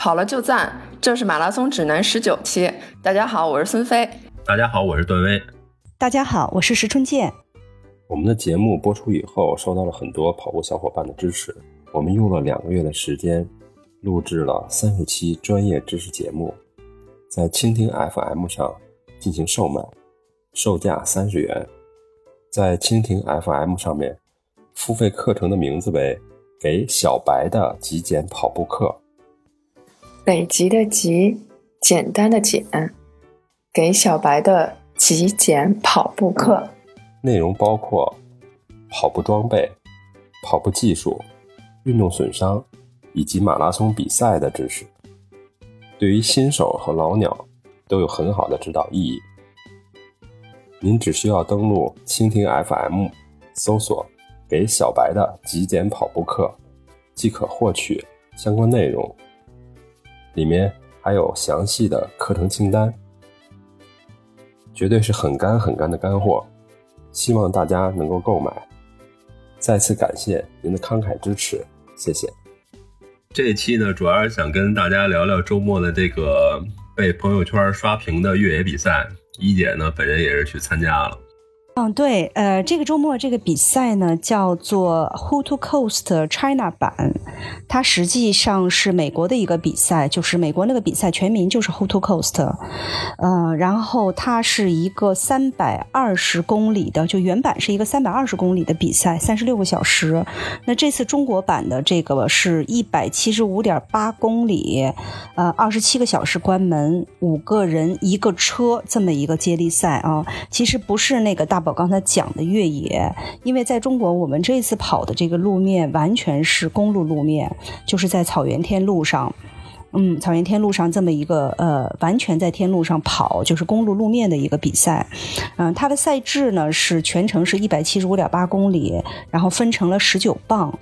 跑了就赞，这是马拉松指南十九期。大家好，我是孙飞。大家好，我是段威。大家好，我是石春健。我们的节目播出以后，收到了很多跑步小伙伴的支持。我们用了两个月的时间，录制了三十期专业知识节目，在蜻蜓 FM 上进行售卖，售价三十元。在蜻蜓 FM 上面，付费课程的名字为“给小白的极简跑步课”。北极的极，简单的简，给小白的极简跑步课，内容包括跑步装备、跑步技术、运动损伤以及马拉松比赛的知识，对于新手和老鸟都有很好的指导意义。您只需要登录蜻蜓 FM，搜索“给小白的极简跑步课”，即可获取相关内容。里面还有详细的课程清单，绝对是很干很干的干货，希望大家能够购买。再次感谢您的慷慨支持，谢谢。这一期呢，主要是想跟大家聊聊周末的这个被朋友圈刷屏的越野比赛。一姐呢，本人也是去参加了。嗯，对，呃，这个周末这个比赛呢叫做 Who to Coast China 版，它实际上是美国的一个比赛，就是美国那个比赛全名就是 Who to Coast，呃，然后它是一个三百二十公里的，就原版是一个三百二十公里的比赛，三十六个小时。那这次中国版的这个是一百七十五点八公里，呃，二十七个小时关门，五个人一个车这么一个接力赛啊，其实不是那个大。宝我刚才讲的越野，因为在中国，我们这次跑的这个路面完全是公路路面，就是在草原天路上，嗯，草原天路上这么一个呃，完全在天路上跑，就是公路路面的一个比赛。嗯，它的赛制呢是全程是一百七十五点八公里，然后分成了十九棒。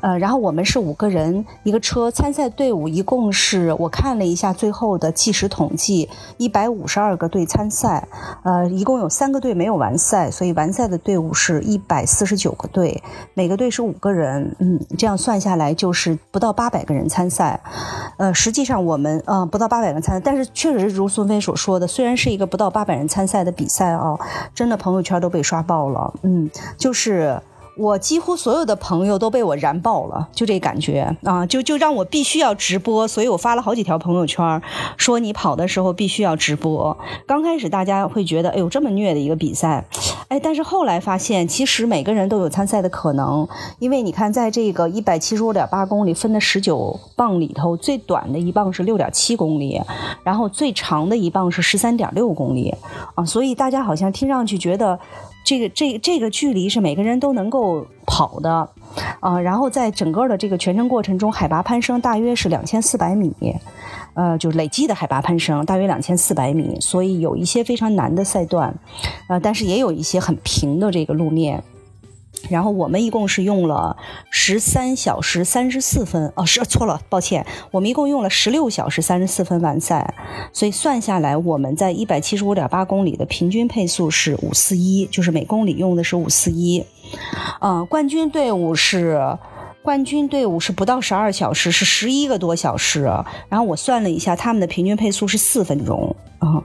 呃，然后我们是五个人一个车，参赛队伍一共是我看了一下最后的计时统计，一百五十二个队参赛，呃，一共有三个队没有完赛，所以完赛的队伍是一百四十九个队，每个队是五个人，嗯，这样算下来就是不到八百个人参赛，呃，实际上我们呃不到八百人参赛，但是确实如孙飞所说的，虽然是一个不到八百人参赛的比赛啊，真的朋友圈都被刷爆了，嗯，就是。我几乎所有的朋友都被我燃爆了，就这感觉啊，就就让我必须要直播，所以我发了好几条朋友圈，说你跑的时候必须要直播。刚开始大家会觉得，哎呦这么虐的一个比赛，哎，但是后来发现，其实每个人都有参赛的可能，因为你看，在这个一百七十五点八公里分的十九棒里头，最短的一棒是六点七公里，然后最长的一棒是十三点六公里啊，所以大家好像听上去觉得。这个这这个距离是每个人都能够跑的，啊，然后在整个的这个全程过程中，海拔攀升大约是两千四百米，呃，就是累计的海拔攀升大约两千四百米，所以有一些非常难的赛段，呃，但是也有一些很平的这个路面。然后我们一共是用了十三小时三十四分，哦，是错了，抱歉，我们一共用了十六小时三十四分完赛，所以算下来我们在一百七十五点八公里的平均配速是五四一，就是每公里用的是五四一，嗯，冠军队伍是。冠军队伍是不到十二小时，是十一个多小时。然后我算了一下，他们的平均配速是四分钟啊。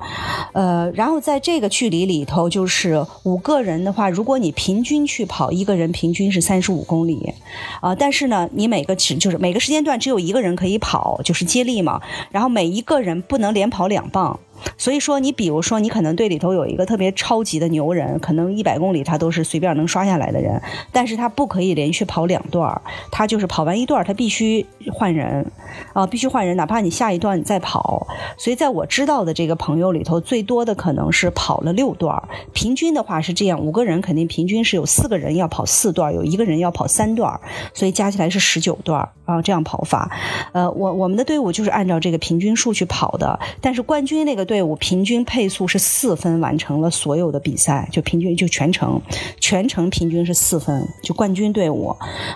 呃，然后在这个距离里头，就是五个人的话，如果你平均去跑，一个人平均是三十五公里啊。但是呢，你每个只就是每个时间段只有一个人可以跑，就是接力嘛。然后每一个人不能连跑两棒。所以说，你比如说，你可能队里头有一个特别超级的牛人，可能一百公里他都是随便能刷下来的人，但是他不可以连续跑两段他就是跑完一段他必须换人，啊，必须换人，哪怕你下一段你再跑。所以在我知道的这个朋友里头，最多的可能是跑了六段平均的话是这样，五个人肯定平均是有四个人要跑四段有一个人要跑三段所以加起来是十九段啊，这样跑法。呃，我我们的队伍就是按照这个平均数去跑的，但是冠军那个。队伍平均配速是四分，完成了所有的比赛，就平均就全程，全程平均是四分，就冠军队伍，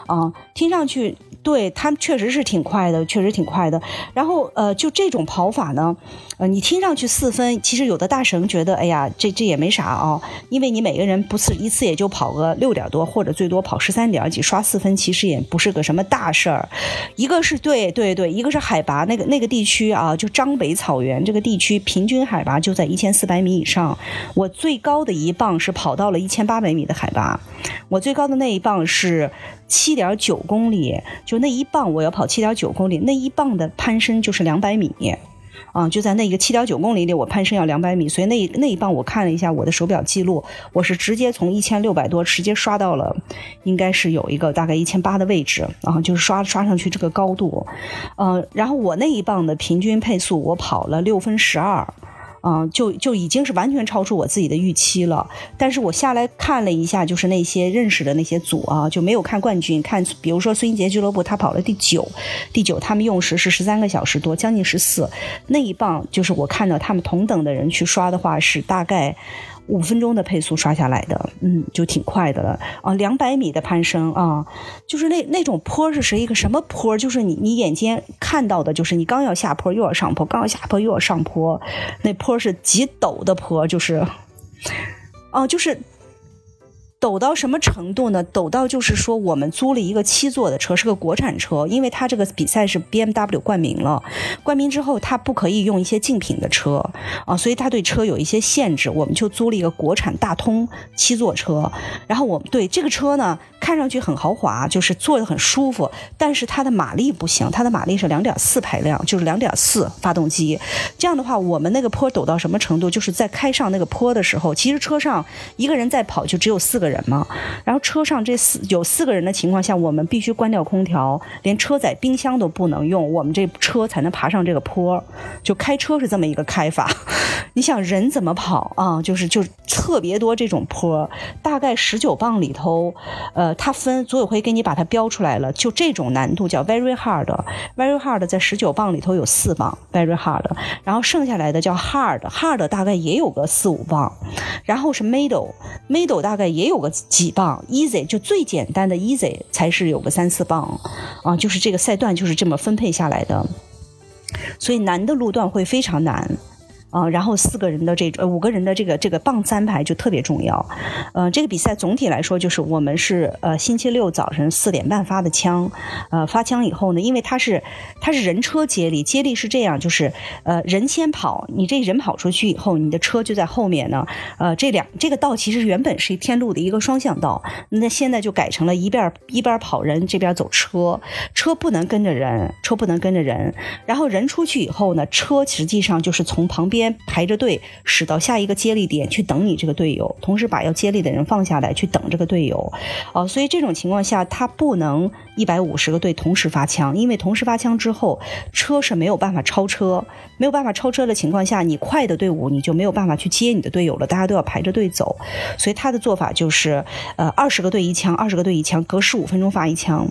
啊，听上去对他们确实是挺快的，确实挺快的。然后呃，就这种跑法呢，呃，你听上去四分，其实有的大神觉得，哎呀，这这也没啥啊，因为你每个人不是一次也就跑个六点多，或者最多跑十三点几，刷四分其实也不是个什么大事儿。一个是对对对，一个是海拔那个那个地区啊，就张北草原这个地区平均海拔就在一千四百米以上。我最高的一棒是跑到了一千八百米的海拔，我最高的那一棒是。七点九公里，就那一棒，我要跑七点九公里，那一棒的攀升就是两百米，啊，就在那个七点九公里里，我攀升要两百米，所以那那一棒我看了一下我的手表记录，我是直接从一千六百多直接刷到了，应该是有一个大概一千八的位置，然后就是刷刷上去这个高度，呃，然后我那一棒的平均配速我跑了六分十二。嗯，就就已经是完全超出我自己的预期了。但是我下来看了一下，就是那些认识的那些组啊，就没有看冠军，看比如说孙英杰俱乐部，他跑了第九，第九，他们用时是十三个小时多，将近十四。那一棒就是我看到他们同等的人去刷的话，是大概。五分钟的配速刷下来的，嗯，就挺快的了啊。两百米的攀升啊，就是那那种坡是是一个什么坡？就是你你眼尖看到的，就是你刚要下坡又要上坡，刚要下坡又要上坡，那坡是极陡的坡，就是，哦，就是。抖到什么程度呢？抖到就是说，我们租了一个七座的车，是个国产车，因为它这个比赛是 BMW 冠名了，冠名之后它不可以用一些竞品的车啊，所以它对车有一些限制，我们就租了一个国产大通七座车，然后我们对这个车呢。看上去很豪华，就是坐得很舒服，但是它的马力不行，它的马力是两点四排量，就是两点四发动机。这样的话，我们那个坡抖到什么程度？就是在开上那个坡的时候，其实车上一个人在跑，就只有四个人人嘛。然后车上这四有四个人的情况下，我们必须关掉空调，连车载冰箱都不能用，我们这车才能爬上这个坡。就开车是这么一个开法。你想人怎么跑啊？就是就特别多这种坡，大概十九磅里头，呃。它分组委会给你把它标出来了，就这种难度叫 very hard，very hard 在十九磅里头有四磅 very hard，然后剩下来的叫 hard，hard 大概也有个四五磅，然后是 middle，middle 大概也有个几磅，easy 就最简单的 easy 才是有个三四磅，啊，就是这个赛段就是这么分配下来的，所以难的路段会非常难。啊，然后四个人的这呃五个人的这个这个棒三排就特别重要，呃，这个比赛总体来说就是我们是呃星期六早晨四点半发的枪，呃发枪以后呢，因为它是它是人车接力，接力是这样，就是呃人先跑，你这人跑出去以后，你的车就在后面呢，呃这两这个道其实原本是一天路的一个双向道，那现在就改成了一边一边跑人这边走车，车不能跟着人，车不能跟着人，然后人出去以后呢，车实际上就是从旁边。边排着队驶到下一个接力点去等你这个队友，同时把要接力的人放下来去等这个队友，哦，所以这种情况下他不能一百五十个队同时发枪，因为同时发枪之后车是没有办法超车，没有办法超车的情况下，你快的队伍你就没有办法去接你的队友了，大家都要排着队走，所以他的做法就是，呃，二十个队一枪，二十个队一枪，隔十五分钟发一枪，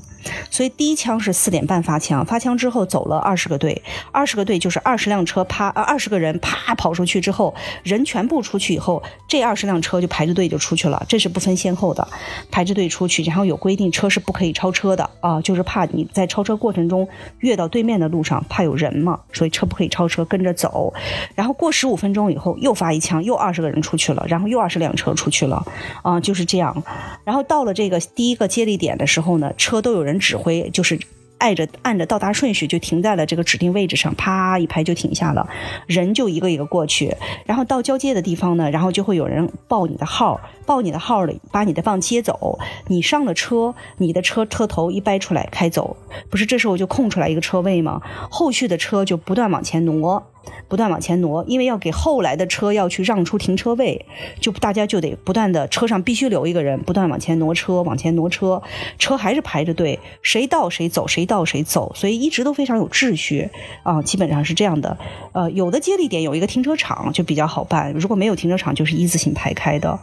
所以第一枪是四点半发枪，发枪之后走了二十个队，二十个队就是二十辆车啪，呃，二十个人啪。他跑出去之后，人全部出去以后，这二十辆车就排着队就出去了，这是不分先后的，排着队出去，然后有规定车是不可以超车的啊，就是怕你在超车过程中越到对面的路上，怕有人嘛，所以车不可以超车，跟着走。然后过十五分钟以后又发一枪，又二十个人出去了，然后又二十辆车出去了，啊，就是这样。然后到了这个第一个接力点的时候呢，车都有人指挥，就是。按着按着到达顺序就停在了这个指定位置上，啪一排就停下了，人就一个一个过去，然后到交接的地方呢，然后就会有人报你的号，报你的号里把你的棒接走，你上了车，你的车车头一掰出来开走，不是这时候就空出来一个车位吗？后续的车就不断往前挪。不断往前挪，因为要给后来的车要去让出停车位，就大家就得不断的车上必须留一个人，不断往前挪车，往前挪车，车还是排着队，谁到谁走，谁到谁走，所以一直都非常有秩序啊，基本上是这样的。呃，有的接力点有一个停车场就比较好办，如果没有停车场就是一字形排开的，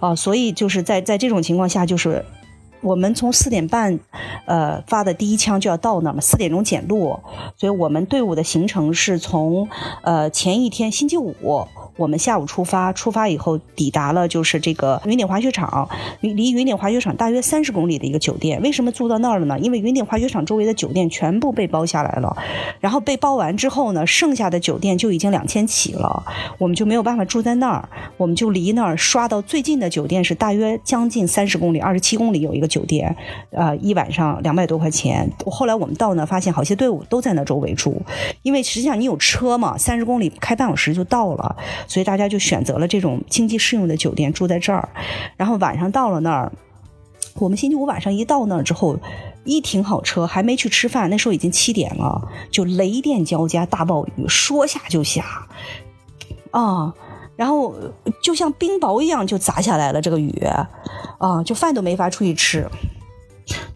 啊，所以就是在在这种情况下就是。我们从四点半，呃，发的第一枪就要到那儿嘛，四点钟检录，所以我们队伍的行程是从，呃，前一天星期五我们下午出发，出发以后抵达了就是这个云顶滑雪场，离离云顶滑雪场大约三十公里的一个酒店。为什么住到那儿了呢？因为云顶滑雪场周围的酒店全部被包下来了，然后被包完之后呢，剩下的酒店就已经两千起了，我们就没有办法住在那儿，我们就离那儿刷到最近的酒店是大约将近三十公里，二十七公里有一个酒店，呃，一晚上两百多块钱。后来我们到那发现，好些队伍都在那周围住，因为实际上你有车嘛，三十公里开半小时就到了。所以大家就选择了这种经济适用的酒店住在这儿，然后晚上到了那儿，我们星期五晚上一到那儿之后，一停好车还没去吃饭，那时候已经七点了，就雷电交加，大暴雨说下就下，啊，然后就像冰雹一样就砸下来了，这个雨，啊，就饭都没法出去吃，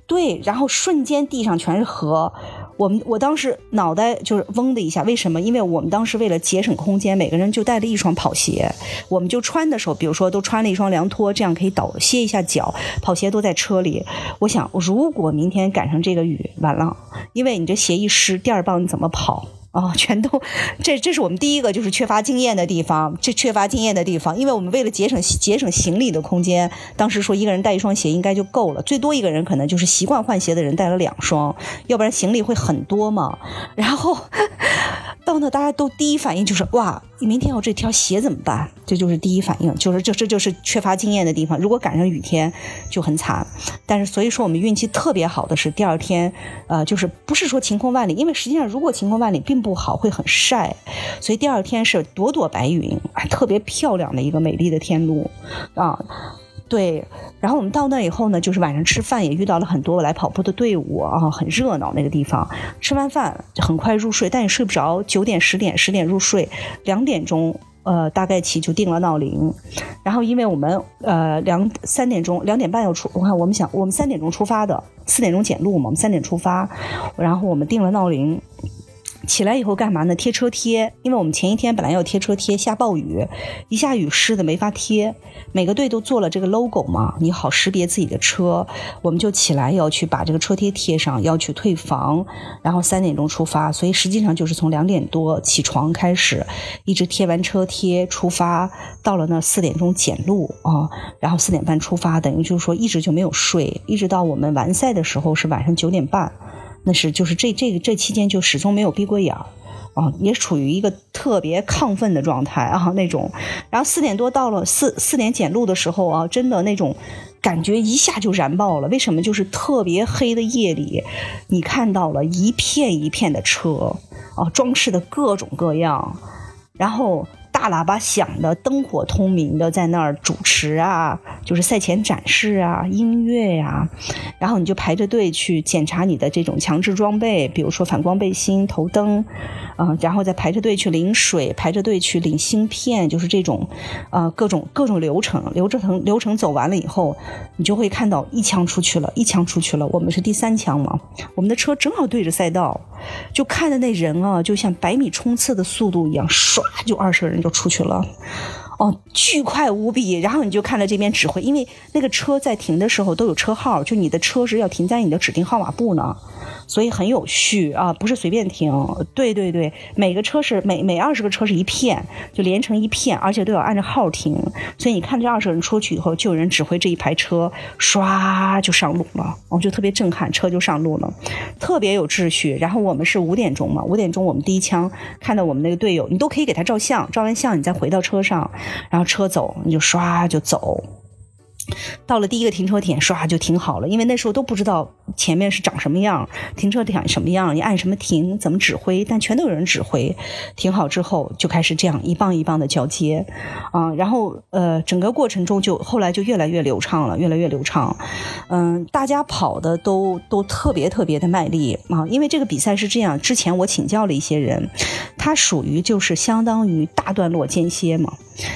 对，然后瞬间地上全是河。我们我当时脑袋就是嗡的一下，为什么？因为我们当时为了节省空间，每个人就带了一双跑鞋，我们就穿的时候，比如说都穿了一双凉拖，这样可以倒歇一下脚。跑鞋都在车里。我想，如果明天赶上这个雨，完了，因为你这鞋一湿，第二棒你怎么跑？哦，全都，这这是我们第一个就是缺乏经验的地方，这缺乏经验的地方，因为我们为了节省节省行李的空间，当时说一个人带一双鞋应该就够了，最多一个人可能就是习惯换鞋的人带了两双，要不然行李会很多嘛。然后大家都第一反应就是哇。明天我这条鞋怎么办？这就是第一反应，就是这这就是缺乏经验的地方。如果赶上雨天就很惨。但是所以说我们运气特别好的是第二天，呃，就是不是说晴空万里，因为实际上如果晴空万里并不好，会很晒。所以第二天是朵朵白云，特别漂亮的一个美丽的天路啊。对，然后我们到那以后呢，就是晚上吃饭也遇到了很多来跑步的队伍啊，很热闹那个地方。吃完饭很快入睡，但也睡不着，九点十点十点入睡，两点钟呃大概起就定了闹铃。然后因为我们呃两三点钟两点半要出，我看我们想我们三点钟出发的，四点钟检录嘛，我们三点出发，然后我们定了闹铃。起来以后干嘛呢？贴车贴，因为我们前一天本来要贴车贴，下暴雨，一下雨湿的没法贴。每个队都做了这个 logo 嘛，你好识别自己的车。我们就起来要去把这个车贴贴上，要去退房，然后三点钟出发。所以实际上就是从两点多起床开始，一直贴完车贴出发，到了那四点钟检录啊，然后四点半出发，等于就是说一直就没有睡，一直到我们完赛的时候是晚上九点半。那是就是这这个这期间就始终没有闭过眼儿，啊，也处于一个特别亢奋的状态啊那种。然后四点多到了四四点检录的时候啊，真的那种感觉一下就燃爆了。为什么？就是特别黑的夜里，你看到了一片一片的车啊，装饰的各种各样，然后。大喇叭响的，灯火通明的，在那儿主持啊，就是赛前展示啊，音乐呀，然后你就排着队去检查你的这种强制装备，比如说反光背心、头灯，嗯，然后再排着队去领水，排着队去领芯片，就是这种，呃，各种各种流程，流程流程走完了以后，你就会看到一枪出去了，一枪出去了，我们是第三枪嘛，我们的车正好对着赛道，就看着那人啊，就像百米冲刺的速度一样，唰就二十个人。就出去了，哦，巨快无比。然后你就看到这边指挥，因为那个车在停的时候都有车号，就你的车是要停在你的指定号码布呢。所以很有序啊，不是随便停。对对对，每个车是每每二十个车是一片，就连成一片，而且都要按照号停。所以你看这二十个人出去以后，就有人指挥这一排车，唰就上路了。我就特别震撼，车就上路了，特别有秩序。然后我们是五点钟嘛，五点钟我们第一枪看到我们那个队友，你都可以给他照相，照完相你再回到车上，然后车走你就刷就走。到了第一个停车点，唰就停好了，因为那时候都不知道前面是长什么样，停车点什么样，你按什么停，怎么指挥，但全都有人指挥。停好之后，就开始这样一棒一棒的交接，啊，然后呃，整个过程中就后来就越来越流畅了，越来越流畅。嗯，大家跑的都都特别特别的卖力啊，因为这个比赛是这样，之前我请教了一些人，它属于就是相当于大段落间歇嘛。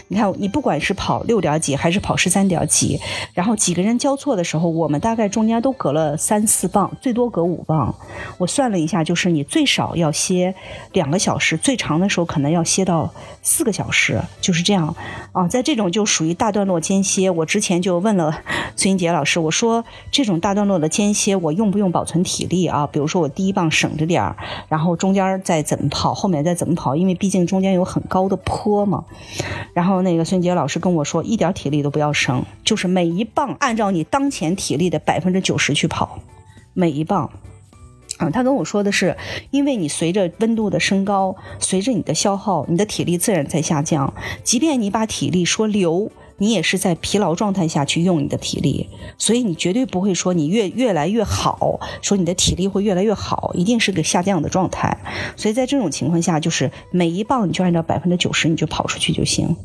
你看，你不管是跑六点几还是跑十三点几，然后几个人交错的时候，我们大概中间都隔了三四磅，最多隔五磅。我算了一下，就是你最少要歇两个小时，最长的时候可能要歇到四个小时，就是这样啊。在这种就属于大段落间歇，我之前就问了孙英杰老师，我说这种大段落的间歇，我用不用保存体力啊？比如说我第一棒省着点儿，然后中间再怎么跑，后面再怎么跑，因为毕竟中间有很高的坡嘛。然后那个孙杰老师跟我说，一点体力都不要省，就是每一磅按照你当前体力的百分之九十去跑，每一磅。啊，他跟我说的是，因为你随着温度的升高，随着你的消耗，你的体力自然在下降。即便你把体力说留，你也是在疲劳状态下去用你的体力，所以你绝对不会说你越越来越好，说你的体力会越来越好，一定是个下降的状态。所以在这种情况下，就是每一棒你就按照百分之九十你就跑出去就行。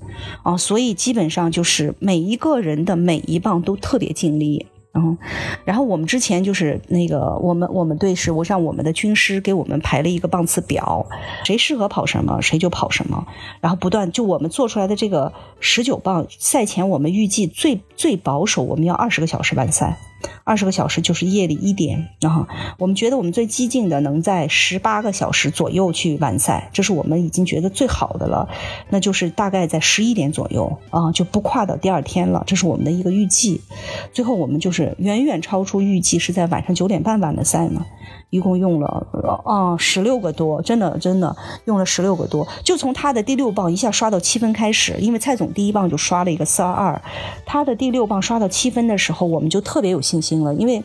啊，所以基本上就是每一个人的每一棒都特别尽力。嗯，然后我们之前就是那个，我们我们队是，我让我们的军师给我们排了一个棒次表，谁适合跑什么，谁就跑什么，然后不断就我们做出来的这个十九棒赛前，我们预计最最保守，我们要二十个小时完赛。二十个小时就是夜里一点，啊我们觉得我们最激进的能在十八个小时左右去完赛，这是我们已经觉得最好的了。那就是大概在十一点左右啊，就不跨到第二天了，这是我们的一个预计。最后我们就是远远超出预计，是在晚上九点半完的赛呢。一共用了啊十六个多，真的真的用了十六个多，就从他的第六棒一下刷到七分开始，因为蔡总第一棒就刷了一个四二二，他的第六棒刷到七分的时候，我们就特别有信心了，因为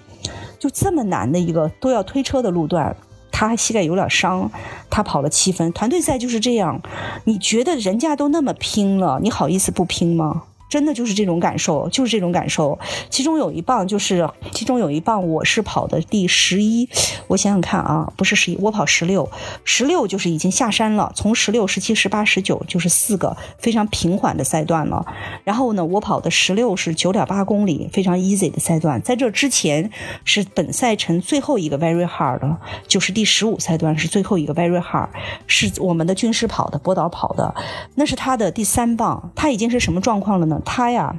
就这么难的一个都要推车的路段，他膝盖有点伤，他跑了七分，团队赛就是这样，你觉得人家都那么拼了，你好意思不拼吗？真的就是这种感受，就是这种感受。其中有一棒就是，其中有一棒我是跑的第十一。我想想看啊，不是十一，我跑十六，十六就是已经下山了。从十六、十七、十八、十九就是四个非常平缓的赛段了。然后呢，我跑的十六是九点八公里，非常 easy 的赛段。在这之前是本赛程最后一个 very hard，就是第十五赛段是最后一个 very hard，是我们的军师跑的，波导跑的，那是他的第三棒。他已经是什么状况了呢？他呀，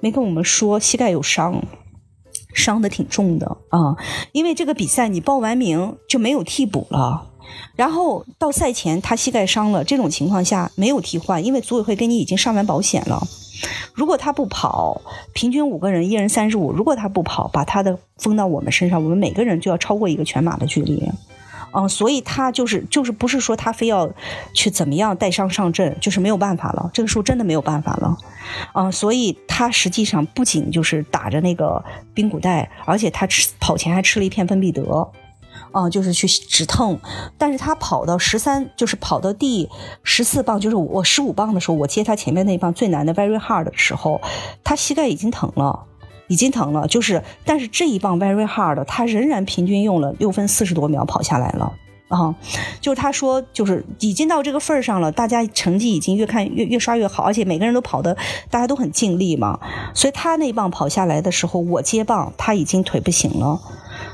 没跟我们说膝盖有伤，伤的挺重的啊。因为这个比赛你报完名就没有替补了，然后到赛前他膝盖伤了，这种情况下没有替换，因为组委会给你已经上完保险了。如果他不跑，平均五个人一人三十五，如果他不跑，把他的封到我们身上，我们每个人就要超过一个全马的距离。嗯，所以他就是就是不是说他非要去怎么样带伤上阵，就是没有办法了。这个时候真的没有办法了。嗯，所以他实际上不仅就是打着那个髌骨带，而且他吃跑前还吃了一片芬必得，啊，就是去止痛。但是他跑到十三，就是跑到第十四棒，就是我十五棒的时候，我接他前面那棒最难的 very hard 的时候，他膝盖已经疼了。已经疼了，就是，但是这一棒 very hard，他仍然平均用了六分四十多秒跑下来了啊！就是他说，就是已经到这个份儿上了，大家成绩已经越看越越刷越好，而且每个人都跑的，大家都很尽力嘛。所以他那棒跑下来的时候，我接棒，他已经腿不行了。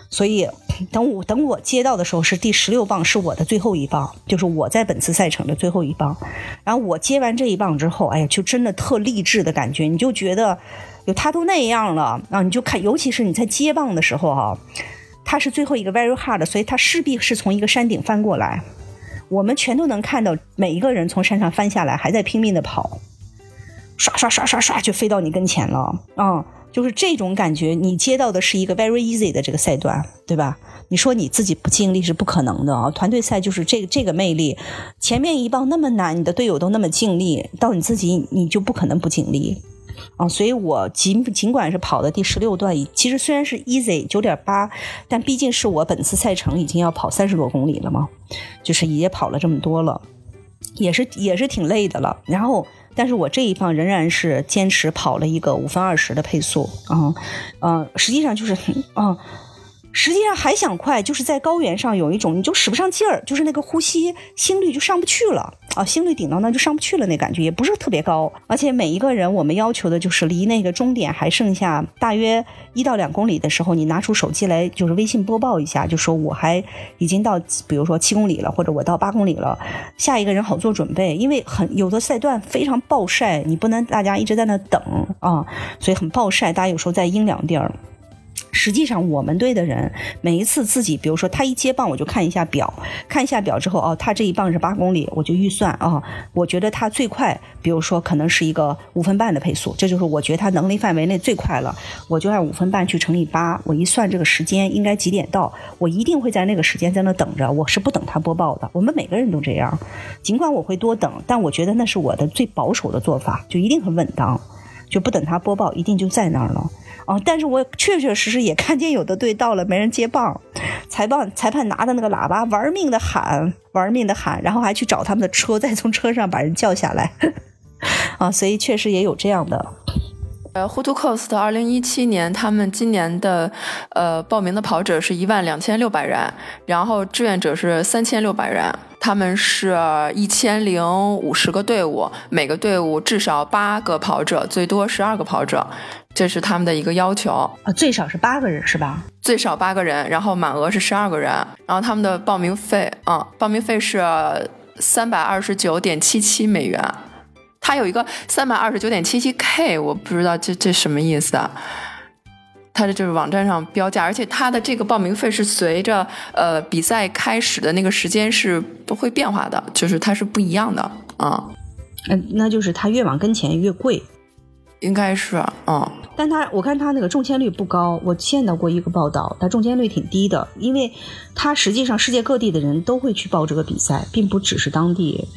所以等我等我接到的时候是第十六棒，是我的最后一棒，就是我在本次赛程的最后一棒。然后我接完这一棒之后，哎呀，就真的特励志的感觉，你就觉得。就他都那样了啊，你就看，尤其是你在接棒的时候哈，他是最后一个 very hard，所以他势必是从一个山顶翻过来，我们全都能看到每一个人从山上翻下来，还在拼命的跑，刷刷刷刷刷就飞到你跟前了啊，就是这种感觉，你接到的是一个 very easy 的这个赛段，对吧？你说你自己不尽力是不可能的啊，团队赛就是这个这个魅力，前面一棒那么难，你的队友都那么尽力，到你自己你就不可能不尽力。啊，所以我尽尽管是跑的第十六段，其实虽然是 easy 九点八，但毕竟是我本次赛程已经要跑三十多公里了嘛，就是也跑了这么多了，也是也是挺累的了。然后，但是我这一棒仍然是坚持跑了一个五分二十的配速，啊，呃，实际上就是，啊。实际上还想快，就是在高原上有一种你就使不上劲儿，就是那个呼吸心率就上不去了啊，心率顶到那就上不去了，那感觉也不是特别高。而且每一个人我们要求的就是离那个终点还剩下大约一到两公里的时候，你拿出手机来就是微信播报一下，就说我还已经到，比如说七公里了，或者我到八公里了，下一个人好做准备。因为很有的赛段非常暴晒，你不能大家一直在那等啊，所以很暴晒，大家有时候在阴凉地儿。实际上，我们队的人每一次自己，比如说他一接棒，我就看一下表，看一下表之后，哦，他这一棒是八公里，我就预算啊，我觉得他最快，比如说可能是一个五分半的配速，这就是我觉得他能力范围内最快了，我就按五分半去乘以八，我一算这个时间应该几点到，我一定会在那个时间在那等着，我是不等他播报的。我们每个人都这样，尽管我会多等，但我觉得那是我的最保守的做法，就一定很稳当，就不等他播报，一定就在那儿了。哦，但是我确确实实也看见有的队到了没人接棒，裁判裁判拿着那个喇叭玩命的喊，玩命的喊，然后还去找他们的车，再从车上把人叫下来。啊，所以确实也有这样的。呃，Hutu Coast 二零一七年他们今年的呃报名的跑者是一万两千六百人，然后志愿者是三千六百人。他们是一千零五十个队伍，每个队伍至少八个跑者，最多十二个跑者，这是他们的一个要求。啊，最少是八个人是吧？最少八个人，然后满额是十二个人。然后他们的报名费，啊，报名费是三百二十九点七七美元。它有一个三百二十九点七七 K，我不知道这这什么意思啊？它的就是网站上标价，而且它的这个报名费是随着呃比赛开始的那个时间是不会变化的，就是它是不一样的啊。嗯，那就是它越往跟前越贵，应该是嗯。但它我看它那个中签率不高，我见到过一个报道，它中签率挺低的，因为它实际上世界各地的人都会去报这个比赛，并不只是当地。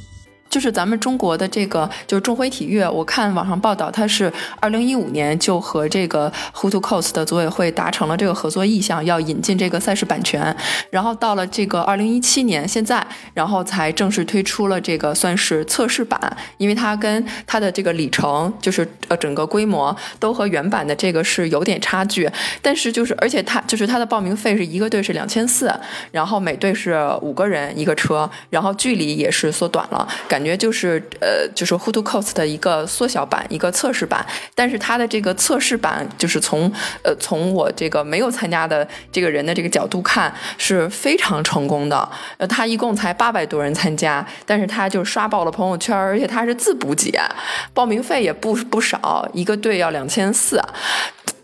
就是咱们中国的这个，就是众辉体育，我看网上报道，它是二零一五年就和这个 Hutu Coast 的组委会达成了这个合作意向，要引进这个赛事版权。然后到了这个二零一七年，现在，然后才正式推出了这个算是测试版，因为它跟它的这个里程，就是呃整个规模都和原版的这个是有点差距。但是就是，而且它就是它的报名费是一个队是两千四，然后每队是五个人一个车，然后距离也是缩短了，感。感觉就是呃，就是 Hutu Coast 的一个缩小版，一个测试版。但是它的这个测试版，就是从呃从我这个没有参加的这个人的这个角度看，是非常成功的。呃，他一共才八百多人参加，但是他就刷爆了朋友圈，而且他是自补给，报名费也不不少，一个队要两千四。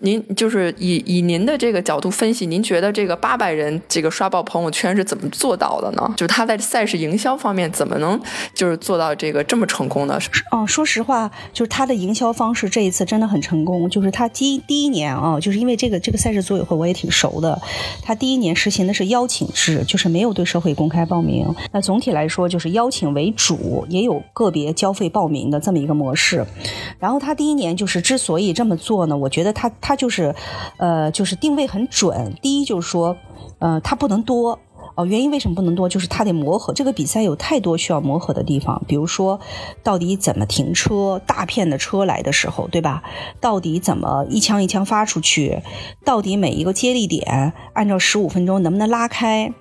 您就是以以您的这个角度分析，您觉得这个八百人这个刷爆朋友圈是怎么做到的呢？就是他在赛事营销方面怎么能就是做到这个这么成功的是？嗯，说实话，就是他的营销方式这一次真的很成功。就是他第第一年啊，就是因为这个这个赛事组委会我也挺熟的，他第一年实行的是邀请制，就是没有对社会公开报名。那总体来说就是邀请为主，也有个别交费报名的这么一个模式。然后他第一年就是之所以这么做呢，我觉得他。他就是，呃，就是定位很准。第一就是说，呃，它不能多哦。原因为什么不能多？就是他得磨合。这个比赛有太多需要磨合的地方，比如说，到底怎么停车？大片的车来的时候，对吧？到底怎么一枪一枪发出去？到底每一个接力点按照十五分钟能不能拉开？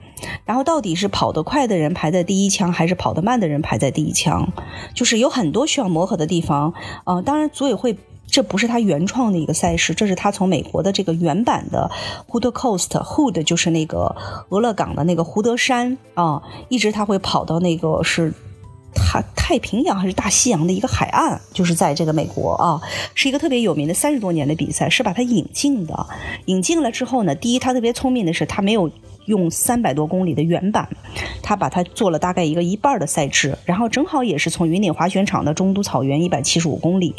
然后到底是跑得快的人排在第一枪，还是跑得慢的人排在第一枪？就是有很多需要磨合的地方。嗯，当然组委会。这不是他原创的一个赛事，这是他从美国的这个原版的 Hood Coast，Hood 就是那个俄勒冈的那个胡德山啊，一直他会跑到那个是太太平洋还是大西洋的一个海岸，就是在这个美国啊，是一个特别有名的三十多年的比赛，是把它引进的。引进了之后呢，第一他特别聪明的是他没有。用三百多公里的原版，他把它做了大概一个一半的赛制，然后正好也是从云顶滑雪场的中都草原一百七十五公里。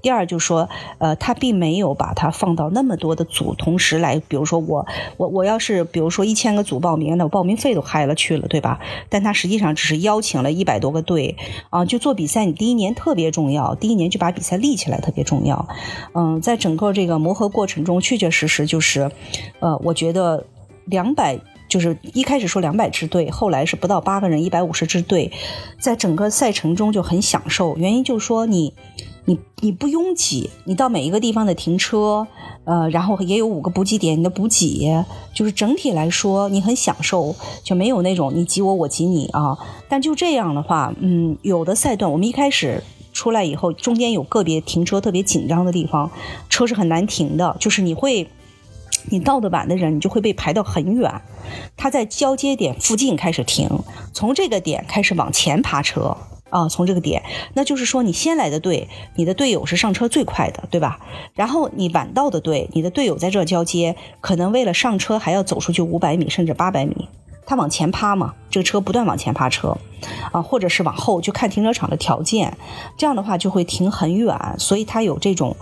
第二就是说，呃，他并没有把它放到那么多的组同时来，比如说我我我要是比如说一千个组报名，那我报名费都嗨了去了，对吧？但他实际上只是邀请了一百多个队啊，就做比赛。你第一年特别重要，第一年就把比赛立起来特别重要。嗯，在整个这个磨合过程中，确确实实就是，呃，我觉得。两百就是一开始说两百支队，后来是不到八个人，一百五十支队，在整个赛程中就很享受。原因就是说你你你不拥挤，你到每一个地方的停车，呃，然后也有五个补给点，你的补给就是整体来说你很享受，就没有那种你挤我我挤你啊。但就这样的话，嗯，有的赛段我们一开始出来以后，中间有个别停车特别紧张的地方，车是很难停的，就是你会。你到的晚的人，你就会被排到很远。他在交接点附近开始停，从这个点开始往前爬车，啊，从这个点，那就是说你先来的队，你的队友是上车最快的，对吧？然后你晚到的队，你的队友在这交接，可能为了上车还要走出去五百米甚至八百米，他往前趴嘛，这个车不断往前趴车，啊，或者是往后，就看停车场的条件，这样的话就会停很远，所以它有这种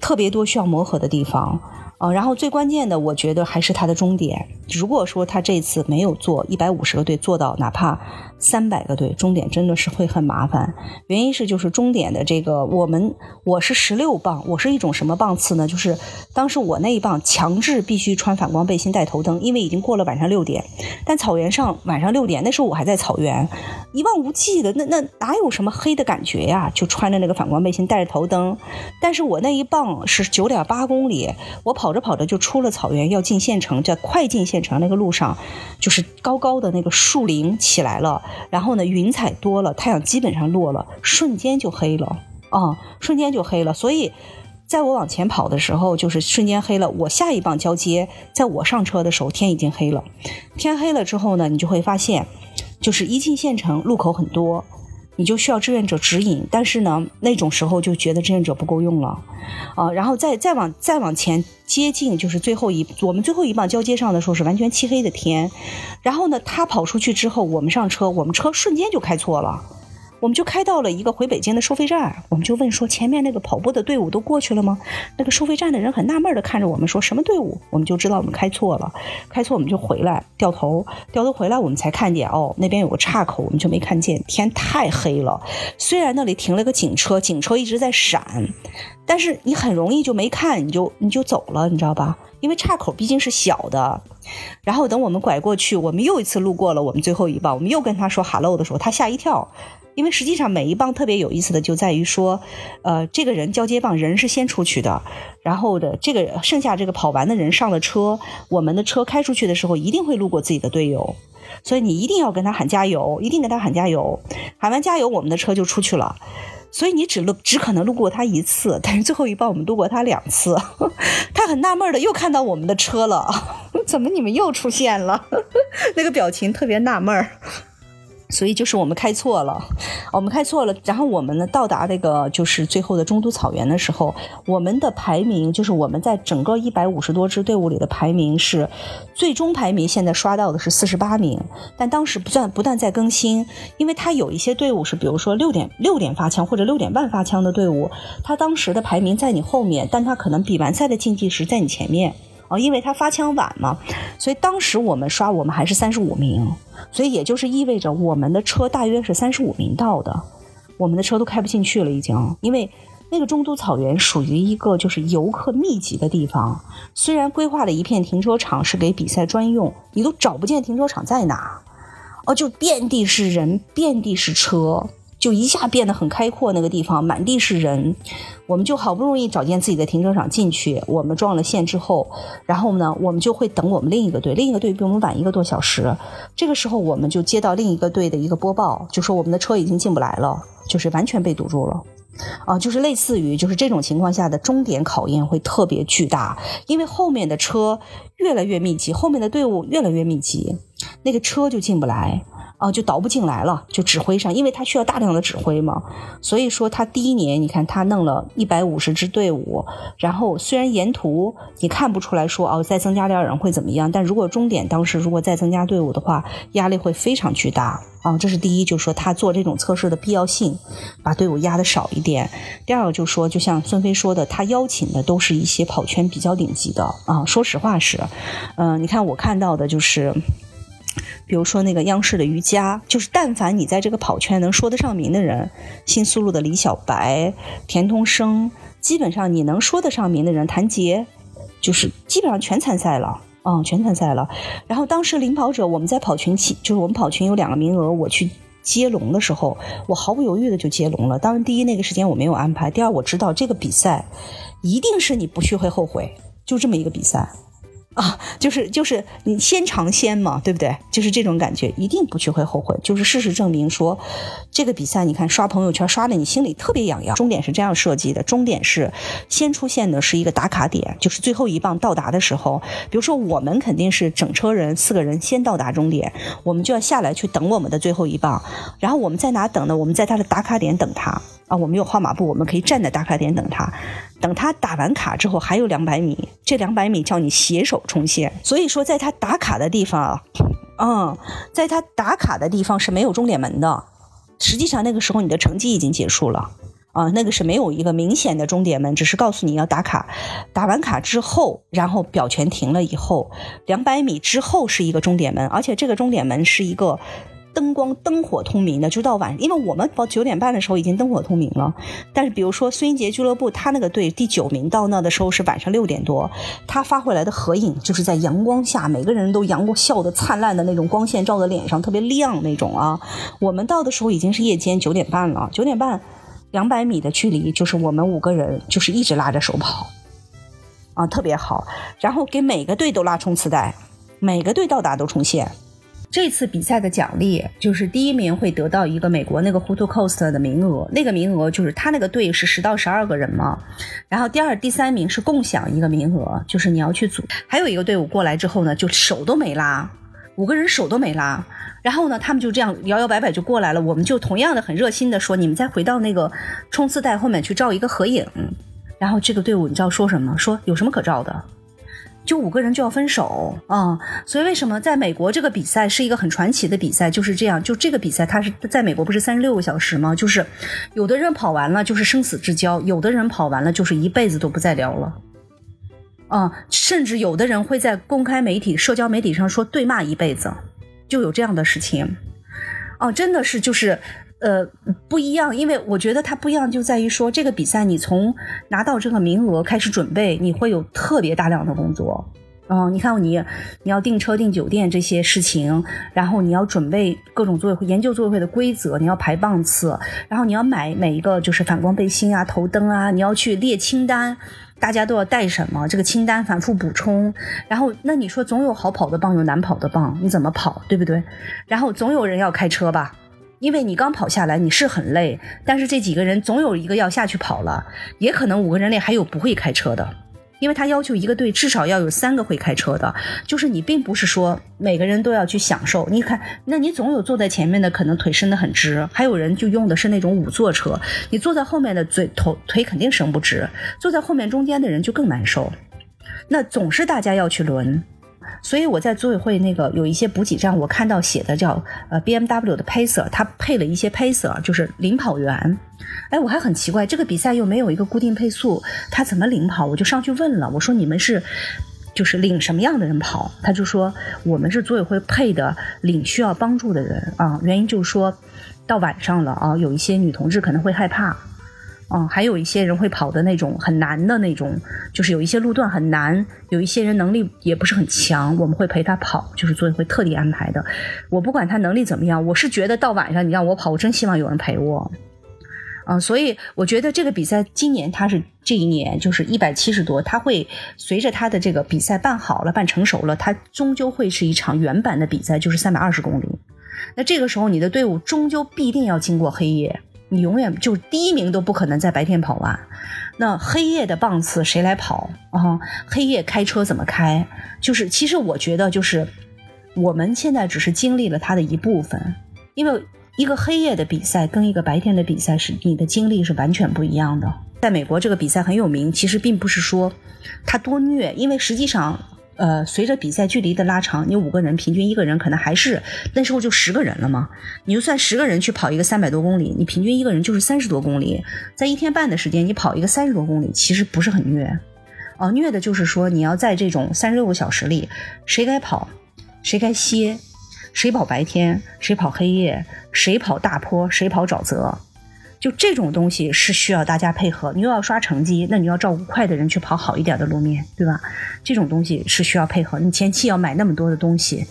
特别多需要磨合的地方。呃，然后最关键的，我觉得还是它的终点。如果说他这次没有做一百五十个队，做到哪怕三百个队，终点真的是会很麻烦。原因是就是终点的这个，我们我是十六磅，我是一种什么磅次呢？就是当时我那一磅强制必须穿反光背心、带头灯，因为已经过了晚上六点。但草原上晚上六点，那时候我还在草原，一望无际的，那那哪有什么黑的感觉呀？就穿着那个反光背心，带着头灯。但是我那一磅是九点八公里，我跑。跑着跑着就出了草原，要进县城，在快进县城那个路上，就是高高的那个树林起来了，然后呢，云彩多了，太阳基本上落了，瞬间就黑了啊，瞬间就黑了。所以，在我往前跑的时候，就是瞬间黑了。我下一棒交接，在我上车的时候，天已经黑了。天黑了之后呢，你就会发现，就是一进县城，路口很多。你就需要志愿者指引，但是呢，那种时候就觉得志愿者不够用了，啊，然后再再往再往前接近，就是最后一我们最后一棒交接上的时候是完全漆黑的天，然后呢，他跑出去之后，我们上车，我们车瞬间就开错了。我们就开到了一个回北京的收费站，我们就问说前面那个跑步的队伍都过去了吗？那个收费站的人很纳闷的看着我们说什么队伍？我们就知道我们开错了，开错我们就回来掉头，掉头回来我们才看见哦那边有个岔口，我们就没看见，天太黑了。虽然那里停了个警车，警车一直在闪，但是你很容易就没看，你就你就走了，你知道吧？因为岔口毕竟是小的。然后等我们拐过去，我们又一次路过了我们最后一棒，我们又跟他说 hello 的时候，他吓一跳。因为实际上每一棒特别有意思的就在于说，呃，这个人交接棒人是先出去的，然后的这个剩下这个跑完的人上了车，我们的车开出去的时候一定会路过自己的队友，所以你一定要跟他喊加油，一定跟他喊加油，喊完加油我们的车就出去了，所以你只路只可能路过他一次，但是最后一棒我们路过他两次，他很纳闷的又看到我们的车了，怎么你们又出现了？那个表情特别纳闷儿。所以就是我们开错了，我们开错了。然后我们呢到达那个就是最后的中都草原的时候，我们的排名就是我们在整个一百五十多支队伍里的排名是最终排名，现在刷到的是四十八名。但当时不断不断在更新，因为他有一些队伍是比如说六点六点发枪或者六点半发枪的队伍，他当时的排名在你后面，但他可能比完赛的竞技时在你前面。哦，因为他发枪晚嘛，所以当时我们刷我们还是三十五名，所以也就是意味着我们的车大约是三十五名到的，我们的车都开不进去了已经，因为那个中都草原属于一个就是游客密集的地方，虽然规划了一片停车场是给比赛专用，你都找不见停车场在哪，哦，就遍地是人，遍地是车。就一下变得很开阔，那个地方满地是人，我们就好不容易找见自己的停车场进去。我们撞了线之后，然后呢，我们就会等我们另一个队，另一个队比我们晚一个多小时。这个时候，我们就接到另一个队的一个播报，就说我们的车已经进不来了，就是完全被堵住了。啊，就是类似于就是这种情况下的终点考验会特别巨大，因为后面的车越来越密集，后面的队伍越来越密集，那个车就进不来。啊，就倒不进来了，就指挥上，因为他需要大量的指挥嘛，所以说他第一年，你看他弄了一百五十支队伍，然后虽然沿途你看不出来说哦，再增加点人会怎么样，但如果终点当时如果再增加队伍的话，压力会非常巨大啊，这是第一，就是说他做这种测试的必要性，把队伍压的少一点。第二个就是说，就像孙飞说的，他邀请的都是一些跑圈比较顶级的啊，说实话是，嗯，你看我看到的就是。比如说那个央视的瑜伽，就是但凡你在这个跑圈能说得上名的人，新丝路的李小白、田同生，基本上你能说得上名的人，谭杰，就是基本上全参赛了，嗯，全参赛了。然后当时领跑者，我们在跑群起，就是我们跑群有两个名额，我去接龙的时候，我毫不犹豫的就接龙了。当然，第一那个时间我没有安排，第二我知道这个比赛一定是你不去会后悔，就这么一个比赛。啊，就是就是你先尝鲜嘛，对不对？就是这种感觉，一定不去会后悔。就是事实证明说，这个比赛你看刷朋友圈刷的你心里特别痒痒。终点是这样设计的，终点是先出现的是一个打卡点，就是最后一棒到达的时候，比如说我们肯定是整车人四个人先到达终点，我们就要下来去等我们的最后一棒，然后我们在哪等呢？我们在他的打卡点等他。啊，我们有号码布，我们可以站在打卡点等他，等他打完卡之后还有两百米，这两百米叫你携手冲线。所以说，在他打卡的地方，嗯，在他打卡的地方是没有终点门的。实际上那个时候你的成绩已经结束了，啊，那个是没有一个明显的终点门，只是告诉你要打卡。打完卡之后，然后表全停了以后，两百米之后是一个终点门，而且这个终点门是一个。灯光灯火通明的，就到晚，因为我们到九点半的时候已经灯火通明了。但是，比如说孙英杰俱乐部，他那个队第九名到那的时候是晚上六点多，他发回来的合影就是在阳光下，每个人都阳光笑得灿烂的那种光线照在脸上，特别亮那种啊。我们到的时候已经是夜间九点半了，九点半两百米的距离，就是我们五个人就是一直拉着手跑，啊，特别好。然后给每个队都拉冲刺带，每个队到达都冲线。这次比赛的奖励就是第一名会得到一个美国那个 h u t o Coast 的名额，那个名额就是他那个队是十到十二个人嘛。然后第二、第三名是共享一个名额，就是你要去组。还有一个队伍过来之后呢，就手都没拉，五个人手都没拉。然后呢，他们就这样摇摇摆摆就过来了。我们就同样的很热心的说，你们再回到那个冲刺带后面去照一个合影。然后这个队伍你知道说什么？说有什么可照的？就五个人就要分手啊，所以为什么在美国这个比赛是一个很传奇的比赛？就是这样，就这个比赛它是在美国不是三十六个小时吗？就是有的人跑完了就是生死之交，有的人跑完了就是一辈子都不再聊了，啊，甚至有的人会在公开媒体、社交媒体上说对骂一辈子，就有这样的事情，哦，真的是就是。呃，不一样，因为我觉得它不一样就在于说，这个比赛你从拿到这个名额开始准备，你会有特别大量的工作。嗯，你看你你要订车订酒店这些事情，然后你要准备各种组委会研究组委会的规则，你要排棒次，然后你要买每一个就是反光背心啊、头灯啊，你要去列清单，大家都要带什么，这个清单反复补充。然后那你说总有好跑的棒，有难跑的棒，你怎么跑，对不对？然后总有人要开车吧。因为你刚跑下来，你是很累，但是这几个人总有一个要下去跑了，也可能五个人里还有不会开车的，因为他要求一个队至少要有三个会开车的，就是你并不是说每个人都要去享受。你看，那你总有坐在前面的可能腿伸得很直，还有人就用的是那种五座车，你坐在后面的嘴头腿肯定伸不直，坐在后面中间的人就更难受。那总是大家要去轮。所以我在组委会那个有一些补给站，我看到写的叫呃 B M W 的 pacer，他配了一些 pacer，就是领跑员。哎，我还很奇怪，这个比赛又没有一个固定配速，他怎么领跑？我就上去问了，我说你们是就是领什么样的人跑？他就说我们是组委会配的，领需要帮助的人啊。原因就是说到晚上了啊，有一些女同志可能会害怕。嗯，还有一些人会跑的那种很难的那种，就是有一些路段很难，有一些人能力也不是很强，我们会陪他跑，就是组委会特地安排的。我不管他能力怎么样，我是觉得到晚上你让我跑，我真希望有人陪我。嗯，所以我觉得这个比赛今年它是这一年就是一百七十多，它会随着它的这个比赛办好了、办成熟了，它终究会是一场原版的比赛，就是三百二十公里。那这个时候你的队伍终究必定要经过黑夜。你永远就第一名都不可能在白天跑完，那黑夜的棒次谁来跑啊？黑夜开车怎么开？就是其实我觉得就是我们现在只是经历了它的一部分，因为一个黑夜的比赛跟一个白天的比赛是你的经历是完全不一样的。在美国这个比赛很有名，其实并不是说它多虐，因为实际上。呃，随着比赛距离的拉长，你五个人平均一个人可能还是那时候就十个人了嘛。你就算十个人去跑一个三百多公里，你平均一个人就是三十多公里，在一天半的时间，你跑一个三十多公里，其实不是很虐。哦，虐的就是说你要在这种三十六个小时里，谁该跑，谁该歇，谁跑白天，谁跑黑夜，谁跑大坡，谁跑沼泽，就这种东西是需要大家配合，你又要刷成绩，那你要照顾快的人去跑好一点的路面，对吧？这种东西是需要配合，你前期要买那么多的东西，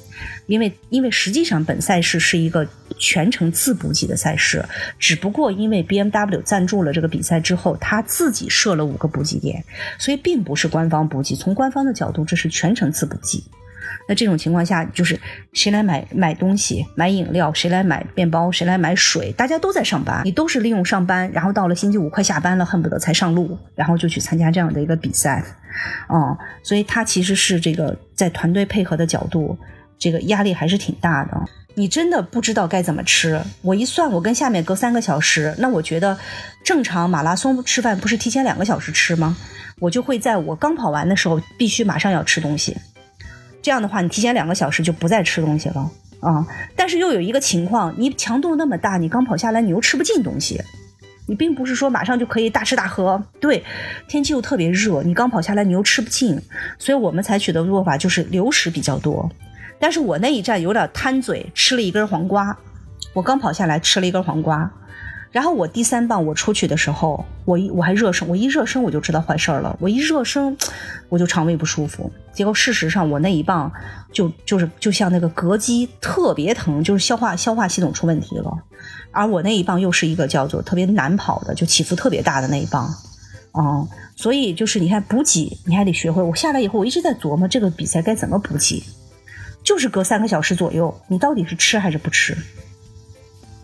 因为因为实际上本赛事是一个全程自补给的赛事，只不过因为 B M W 赞助了这个比赛之后，他自己设了五个补给点，所以并不是官方补给，从官方的角度，这是全程自补给。那这种情况下，就是谁来买买东西、买饮料，谁来买面包，谁来买水，大家都在上班，你都是利用上班，然后到了星期五快下班了，恨不得才上路，然后就去参加这样的一个比赛，嗯，所以他其实是这个在团队配合的角度，这个压力还是挺大的。你真的不知道该怎么吃，我一算，我跟下面隔三个小时，那我觉得正常马拉松吃饭不是提前两个小时吃吗？我就会在我刚跑完的时候，必须马上要吃东西。这样的话，你提前两个小时就不再吃东西了啊！但是又有一个情况，你强度那么大，你刚跑下来，你又吃不进东西，你并不是说马上就可以大吃大喝。对，天气又特别热，你刚跑下来，你又吃不进，所以我们采取的做法就是流食比较多。但是我那一站有点贪嘴，吃了一根黄瓜，我刚跑下来吃了一根黄瓜。然后我第三棒我出去的时候，我一我还热身，我一热身我就知道坏事儿了。我一热身，我就肠胃不舒服。结果事实上我那一棒就就是就像那个膈肌特别疼，就是消化消化系统出问题了。而我那一棒又是一个叫做特别难跑的，就起伏特别大的那一棒，啊，所以就是你看补给你还得学会。我下来以后我一直在琢磨这个比赛该怎么补给，就是隔三个小时左右，你到底是吃还是不吃，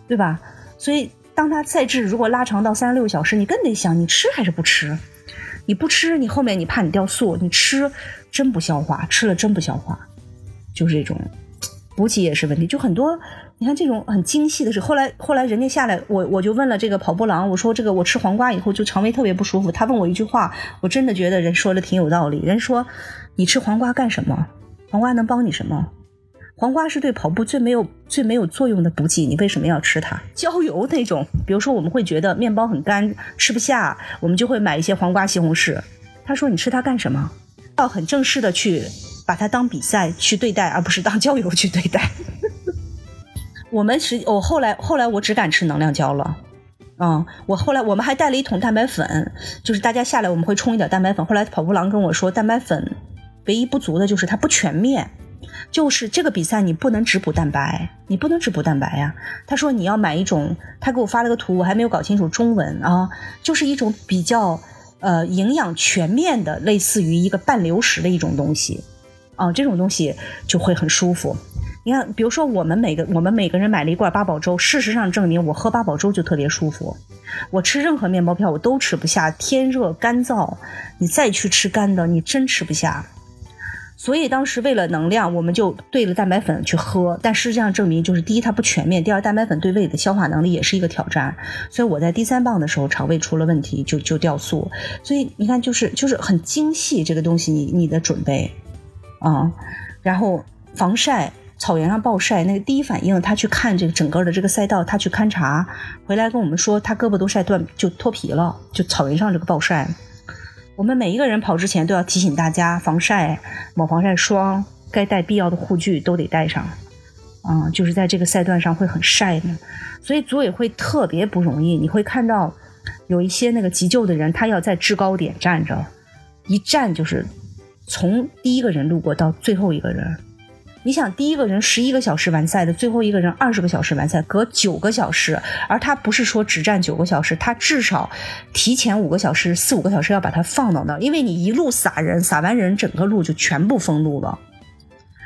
对吧？所以。当它赛制如果拉长到三十六小时，你更得想你吃还是不吃？你不吃，你后面你怕你掉速；你吃，真不消化，吃了真不消化。就是这种补给也是问题，就很多。你看这种很精细的事，后来后来人家下来，我我就问了这个跑步郎，我说这个我吃黄瓜以后就肠胃特别不舒服。他问我一句话，我真的觉得人说的挺有道理。人说你吃黄瓜干什么？黄瓜能帮你什么？黄瓜是对跑步最没有最没有作用的补给，你为什么要吃它？焦油那种，比如说我们会觉得面包很干，吃不下，我们就会买一些黄瓜西红柿。他说你吃它干什么？要很正式的去把它当比赛去对待，而不是当焦油去对待。我们是，我后来后来我只敢吃能量胶了。嗯，我后来我们还带了一桶蛋白粉，就是大家下来我们会冲一点蛋白粉。后来跑步郎跟我说，蛋白粉唯一不足的就是它不全面。就是这个比赛，你不能只补蛋白，你不能只补蛋白呀。他说你要买一种，他给我发了个图，我还没有搞清楚中文啊，就是一种比较呃营养全面的，类似于一个半流食的一种东西啊，这种东西就会很舒服。你看，比如说我们每个我们每个人买了一罐八宝粥，事实上证明我喝八宝粥就特别舒服。我吃任何面包片我都吃不下，天热干燥，你再去吃干的，你真吃不下。所以当时为了能量，我们就兑了蛋白粉去喝，但实际上证明就是第一它不全面，第二蛋白粉对胃的消化能力也是一个挑战。所以我在第三棒的时候肠胃出了问题，就就掉速。所以你看，就是就是很精细这个东西，你你的准备啊，然后防晒，草原上暴晒，那个第一反应他去看这个整个的这个赛道，他去勘察，回来跟我们说他胳膊都晒断，就脱皮了，就草原上这个暴晒。我们每一个人跑之前都要提醒大家防晒，抹防晒霜，该带必要的护具都得带上。嗯，就是在这个赛段上会很晒的，所以组委会特别不容易。你会看到有一些那个急救的人，他要在制高点站着，一站就是从第一个人路过到最后一个人。你想，第一个人十一个小时完赛的，最后一个人二十个小时完赛，隔九个小时，而他不是说只站九个小时，他至少提前五个小时、四五个小时要把它放到那，因为你一路撒人，撒完人整个路就全部封路了。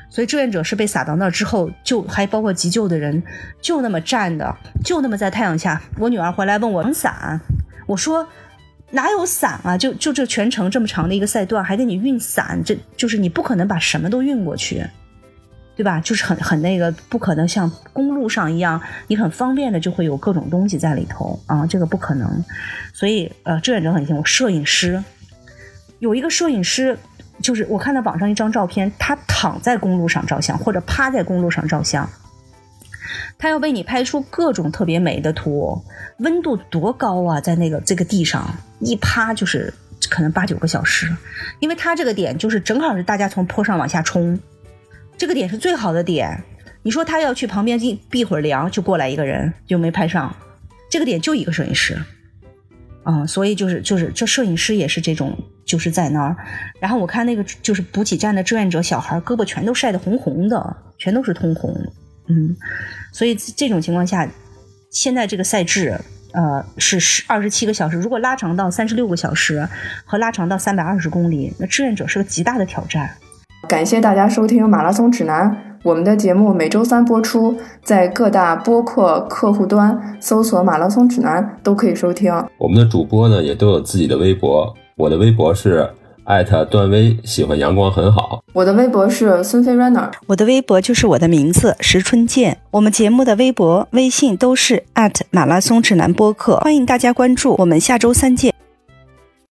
所以志愿者是被撒到那之后，就还包括急救的人，就那么站的，就那么在太阳下。我女儿回来问我伞，我说哪有伞啊？就就这全程这么长的一个赛段，还给你运伞，这就是你不可能把什么都运过去。对吧？就是很很那个，不可能像公路上一样，你很方便的就会有各种东西在里头啊，这个不可能。所以呃，志愿者很辛苦。摄影师有一个摄影师，就是我看到网上一张照片，他躺在公路上照相，或者趴在公路上照相，他要为你拍出各种特别美的图。温度多高啊，在那个这个地上一趴就是可能八九个小时，因为他这个点就是正好是大家从坡上往下冲。这个点是最好的点，你说他要去旁边避避会儿凉，就过来一个人就没拍上，这个点就一个摄影师，嗯，所以就是就是这摄影师也是这种，就是在那儿。然后我看那个就是补给站的志愿者小孩，胳膊全都晒得红红的，全都是通红，嗯，所以这种情况下，现在这个赛制。呃，是十二十七个小时，如果拉长到三十六个小时，和拉长到三百二十公里，那志愿者是个极大的挑战。感谢大家收听《马拉松指南》，我们的节目每周三播出，在各大播客客户端搜索“马拉松指南”都可以收听。我们的主播呢，也都有自己的微博，我的微博是。艾特段威喜欢阳光很好。我的微博是孙飞 runner，我的微博就是我的名字石春健。我们节目的微博、微信都是艾特马拉松指南播客，欢迎大家关注。我们下周三见。